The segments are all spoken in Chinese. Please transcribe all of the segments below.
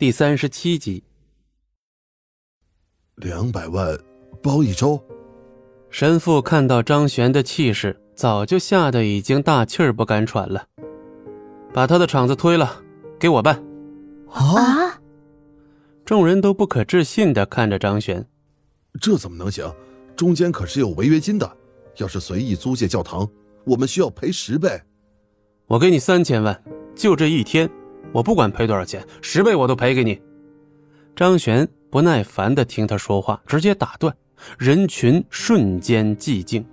第三十七集。两百万包一周。神父看到张璇的气势，早就吓得已经大气儿不敢喘了。把他的厂子推了，给我办。啊！众人都不可置信的看着张璇。这怎么能行？中间可是有违约金的。要是随意租借教堂，我们需要赔十倍。我给你三千万，就这一天，我不管赔多少钱，十倍我都赔给你。张璇不耐烦的听他说话，直接打断。人群瞬间寂静，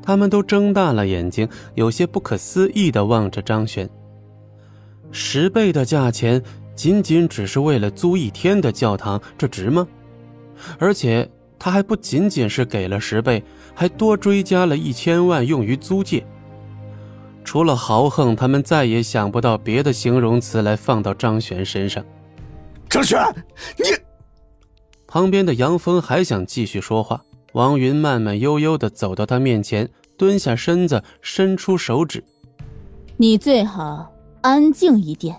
他们都睁大了眼睛，有些不可思议的望着张璇。十倍的价钱，仅仅只是为了租一天的教堂，这值吗？而且他还不仅仅是给了十倍，还多追加了一千万用于租借。除了豪横，他们再也想不到别的形容词来放到张璇身上。张璇，你……旁边的杨峰还想继续说话，王云慢慢悠悠的走到他面前，蹲下身子，伸出手指：“你最好安静一点。”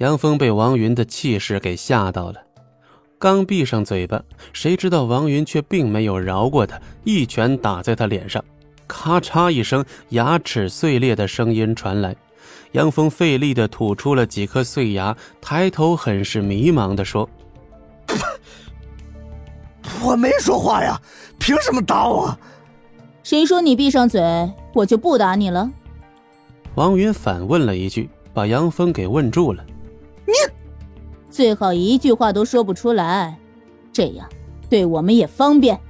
杨峰被王云的气势给吓到了，刚闭上嘴巴，谁知道王云却并没有饶过他，一拳打在他脸上。咔嚓一声，牙齿碎裂的声音传来。杨峰费力的吐出了几颗碎牙，抬头很是迷茫的说：“我没说话呀，凭什么打我？谁说你闭上嘴，我就不打你了？”王云反问了一句，把杨峰给问住了。“你最好一句话都说不出来，这样对我们也方便。”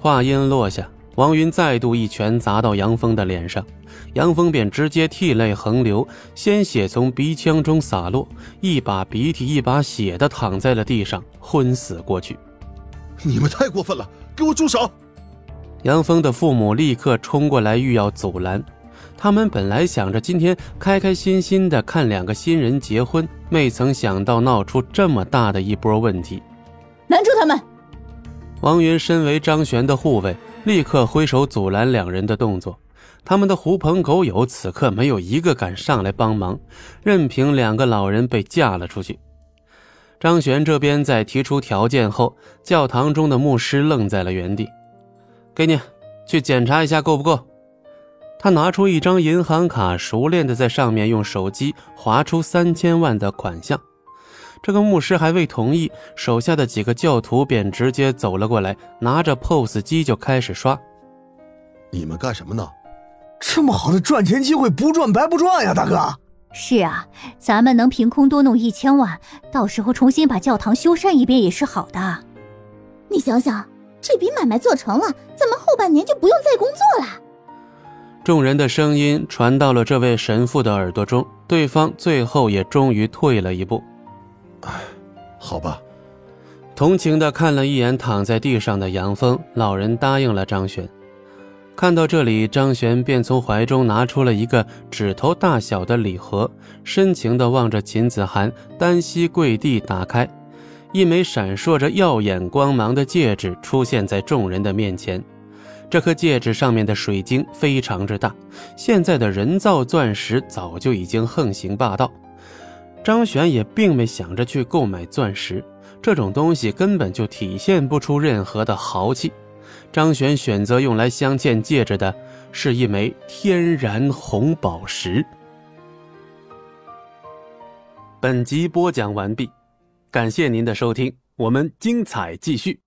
话音落下。王云再度一拳砸到杨峰的脸上，杨峰便直接涕泪横流，鲜血从鼻腔中洒落，一把鼻涕一把血的躺在了地上，昏死过去。你们太过分了，给我住手！杨峰的父母立刻冲过来，欲要阻拦。他们本来想着今天开开心心的看两个新人结婚，没曾想到闹出这么大的一波问题。拦住他们！王云身为张璇的护卫。立刻挥手阻拦两人的动作，他们的狐朋狗友此刻没有一个敢上来帮忙，任凭两个老人被架了出去。张璇这边在提出条件后，教堂中的牧师愣在了原地。给你，去检查一下够不够。他拿出一张银行卡，熟练的在上面用手机划出三千万的款项。这个牧师还未同意，手下的几个教徒便直接走了过来，拿着 POS 机就开始刷。你们干什么呢？这么好的赚钱机会，不赚白不赚呀，大哥。是啊，咱们能凭空多弄一千万，到时候重新把教堂修缮一遍也是好的。你想想，这笔买卖做成了，咱们后半年就不用再工作了。众人的声音传到了这位神父的耳朵中，对方最后也终于退了一步。唉，好吧。同情的看了一眼躺在地上的杨峰，老人答应了张璇。看到这里，张璇便从怀中拿出了一个指头大小的礼盒，深情的望着秦子涵，单膝跪地，打开，一枚闪烁着耀眼光芒的戒指出现在众人的面前。这颗戒指上面的水晶非常之大，现在的人造钻石早就已经横行霸道。张璇也并没想着去购买钻石，这种东西根本就体现不出任何的豪气。张璇选择用来镶嵌戒指的是一枚天然红宝石。本集播讲完毕，感谢您的收听，我们精彩继续。